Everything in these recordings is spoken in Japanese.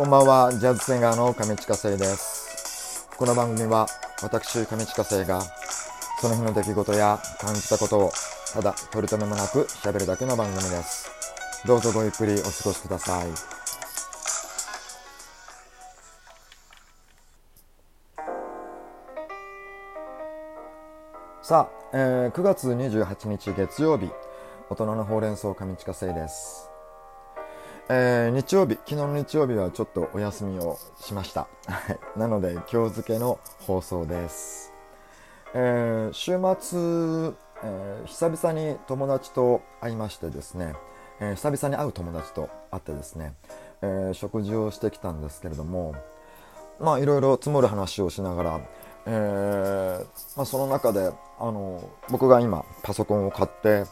こんばんは、ジャズシンガーの亀近生です。この番組は、私、亀近生が、その日の出来事や感じたことを、ただ取り留めもなく喋るだけの番組です。どうぞごゆっくりお過ごしください。さあ、えー9月28日月曜日、大人のほうれん草上近生です。えー日曜日、昨日の日曜日はちょっとお休みをしました。なので、今日付けの放送です。えー週末、えー久々に友達と会いましてですね、え久々に会う友達と会ってですね、え食事をしてきたんですけれども、まあいろいろ積もる話をしながら、えーまあ、その中であの僕が今パソコンを買って、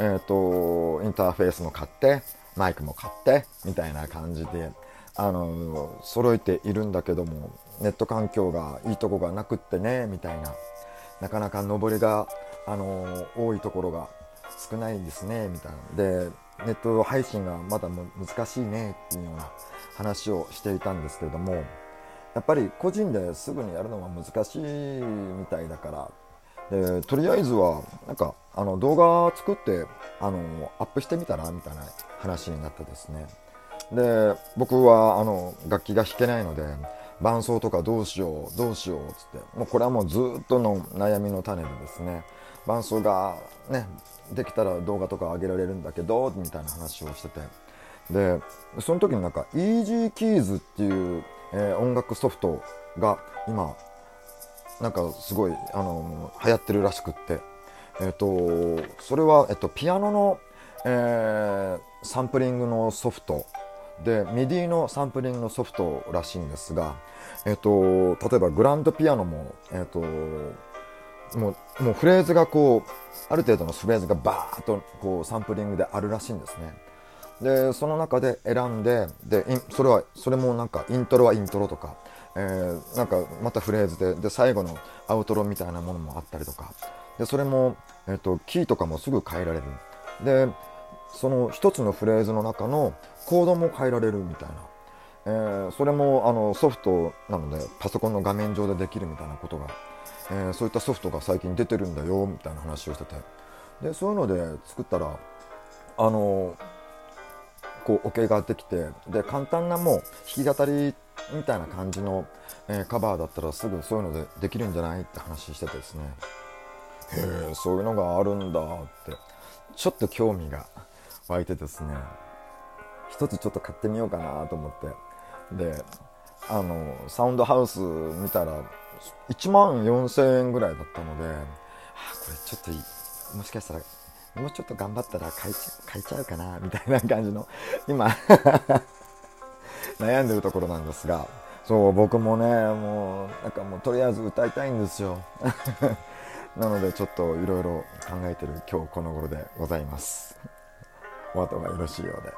えー、とインターフェースも買ってマイクも買ってみたいな感じであの揃えているんだけどもネット環境がいいとこがなくってねみたいななかなか上りがあの多いところが少ないんですねみたいな。でネット配信がまだ難しいねっていうような話をしていたんですけれどもやっぱり個人ですぐにやるのは難しいみたいだからでとりあえずはなんかあの動画作ってあのアップしてみたらみたいな話になってですね。で僕はあの楽器が弾けないので伴奏とかどうしようどうしようっつって。もうこれはもうずっとの悩みの種でですね。伴奏がねできたら動画とか上げられるんだけどみたいな話をしてて。でその時になんか Easy Keys っていう、えー音楽ソフトが今なんかすごいあの流行ってるらしくって。えっ、とそれは、えっと、ピアノの、えーサンプリングのソフト。で MIDI のサンプリングのソフトらしいんですが、えっと、例えばグランドピアノも、えっと、もうもうフレーズがこうある程度のフレーズがバーッとこうサンプリングであるらしいんですね。でその中で選んででそれはそれもなんかイントロはイントロとか、えーなんかまたフレーズでで最後のアウトロみたいなものもあったりとか。でそれも、えっとキーとかもすぐ変えられる。でその一つのフレーズの中のコードも変えられるみたいな、えーそれもあのソフトなのでパソコンの画面上でできるみたいなことが、えーそういったソフトが最近出てるんだよみたいな話をしてて。でそういうので作ったらあのこうオケができてで簡単なもう弾き語りみたいな感じの、えーカバーだったらすぐそういうのでできるんじゃないって話しててですね。へえそういうのがあるんだって。ちょっと興味が湧いてですね。一つちょっと買ってみようかなと思って。であのサウンドハウス見たら1万4000円ぐらいだったのであこれちょっといい。もしかしたらもうちょっと頑張ったら買いちゃ買いちゃうかなみたいな感じの今悩んでるところなんですがそう僕もねもうなんかもうとりあえず歌いたいんですよ。なのでちょっといろいろ考えてる今日この頃でございます。お後がよろしいようで。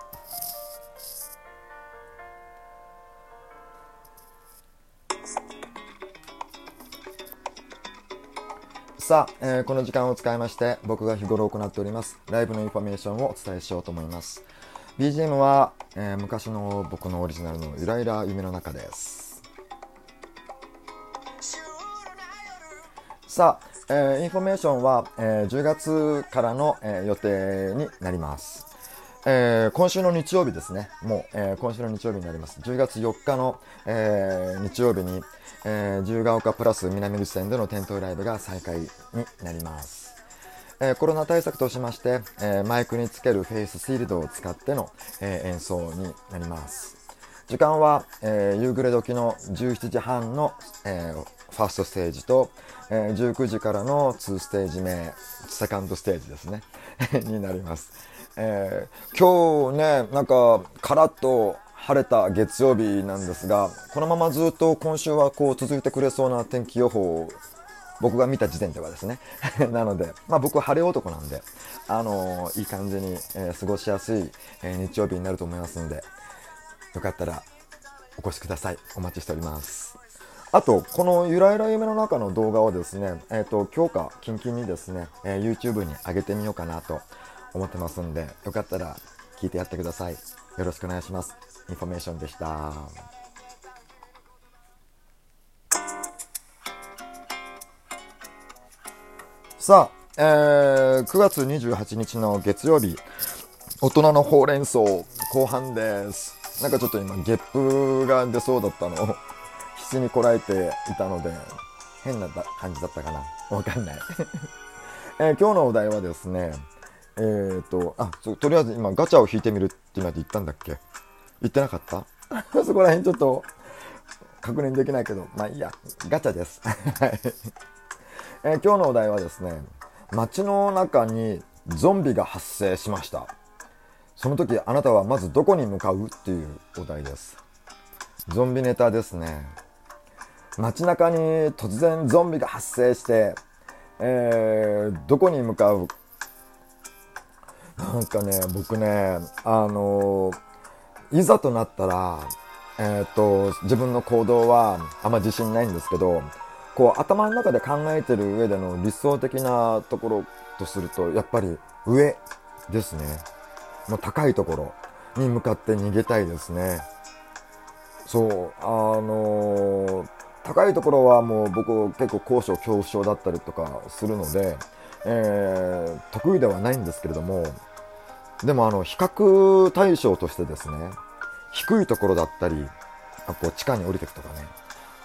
さあ、えーこの時間を使いまして僕が日頃行っておりますライブのインフォメーションをお伝えしようと思います。BGM は、えー昔の僕のオリジナルのゆらゆら夢の中ですさあ、えーインフォメーションは、えー10月からの、えー予定になります。えー今週の日曜日ですね。もう、えー今週の日曜日になります。10月4日の、えー日曜日に、えー自由が丘プラス南口線での店頭ライブが再開になります。えーコロナ対策としまして、えーマイクにつけるフェイスシールドを使っての、えー演奏になります。時間は、えー夕暮れ時の17時半の、えーファーストステージと、えー19時からの2ステージ目セカンドステージですね になります、えー今日ねなんかカラッと晴れた月曜日なんですがこのままずっと今週はこう続いてくれそうな天気予報僕が見た時点ではですね。なので、まあ、僕は晴れ男なんで、あのーいい感じに、えー過ごしやすい、えー日曜日になると思いますんでよかったらお越しください。お待ちしております。あとこのゆらゆら夢の中の動画をですね、えー、と今日かキンキンにですね、え YouTube に上げてみようかなと思ってますんでよかったら聞いてやってください。よろしくお願いします。インフォメーションでした。さあ、えー、9月28日の月曜日、大人のほうれん草後半です。なんかちょっと今、ゲップが出そうだったのを必死にこらえていたので、変な感じだったかなわかんない えー、今日のお題はですね、えーと、あ、とりあえず今ガチャを引いてみるってまで言ったんだっけ？言ってなかった？そこら辺ちょっと確認できないけど、まあいいや、ガチャです。はい。えー、今日のお題はですね、街の中にゾンビが発生しました。その時あなたはまずどこに向かうっていうお題です。ゾンビネタですね。街中に突然ゾンビが発生して、えー、どこに向かう？なんかね、僕ね、あのいざとなったら、えっ、と、自分の行動はあんま自信ないんですけど、こう頭の中で考えてる上での理想的なところとするとやっぱり上ですね。もう高いところに向かって逃げたいですね。そうあのー、高いところはもう僕結構高所恐怖症だったりとかするので、えー、得意ではないんですけれどもでもあの比較対象としてですね低いところだったりあこう地下に降りていくとかね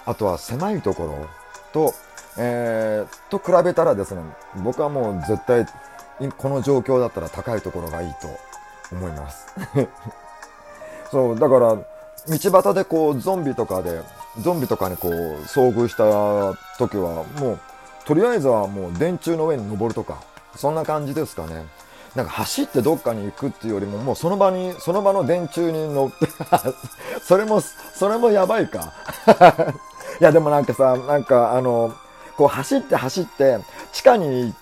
あとは狭いところと、えー、と比べたらですね、僕はもう絶対、この状況だったら高いところがいいと思います。そう、だから、道端でこう、ゾンビとかで、ゾンビとかにこう、遭遇した時は、もう、とりあえずはもう電柱の上に登るとか、そんな感じですかね。なんか走ってどっかに行くっていうよりも、もうその場に、その場の電柱に乗って それも、それもやばいかいや、でもなんかさ、なんかあの、こう走って走って、地下に、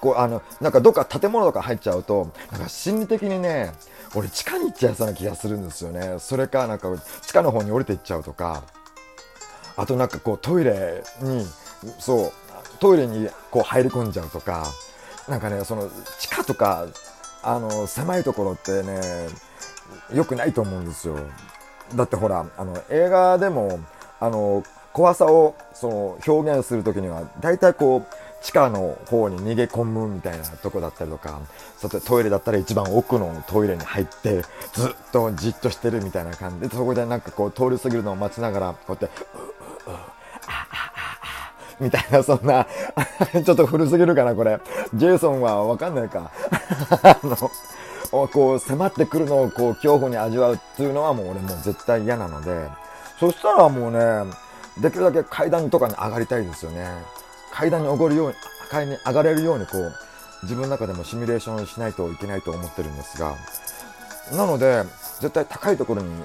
こう、あの、なんかどっか建物とか入っちゃうと、なんか心理的にね、俺地下に行っちゃいそうな気がするんですよね。それか、なんか地下の方に降りていっちゃうとか、あとなんかこうトイレに、そう、トイレにこう入り込んじゃうとか、なんかね、その地下とか、あの、狭いところってね、良くないと思うんですよ。だってほら、あの、映画でも、あの、怖さをその表現する時には大体こう地下の方に逃げ込むみたいなとこだったりとかそトイレだったら一番奥のトイレに入ってずっとじっとしてるみたいな感じでそこでなんかこう通り過ぎるのを待ちながらこうやってみたいな、そんな ちょっと古すぎるかな、これ。ジェイソンはわかんないか。あの、こう、迫ってくるのをこう、恐怖に味わうっていうのはもう俺もう絶対嫌なので、そしたらもうね、できるだけ階段とかに上がりたいですよね。階段に上がるように、階に上がれるようにこう、自分の中でもシミュレーションしないといけないと思ってるんですが、なので、絶対高いところに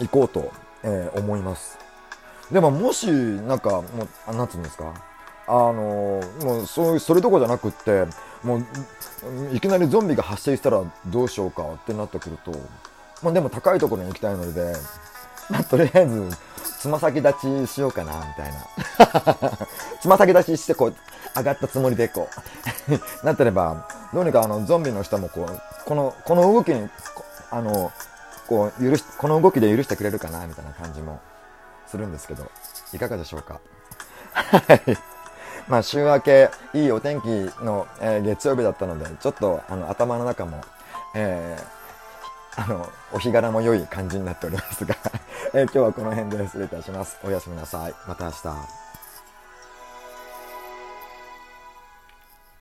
行こうと、えー、思います。でももし、なんか、もう、なんつうんですか、あのー、もうそうそれどころじゃなくって、もういきなりゾンビが発生したらどうしようかってなってくると、まあ、でも高いところに行きたいので、まあ、とりあえずつま先立ちしようかな、みたいな。つま先立ちして、こう、上がったつもりで、こう なってれば、どうにかあの、ゾンビの人も、こう、この、この動きに、あの、こう、許し、この動きで許してくれるかな、みたいな感じもするんですけど、いかがでしょうか？はい。まあ、週明け、いいお天気の、えー、月曜日だったので、ちょっと、あの、頭の中も、えー、あの、お日柄も良い感じになっておりますが えー、今日はこの辺で失礼いたします。おやすみなさい。また明日。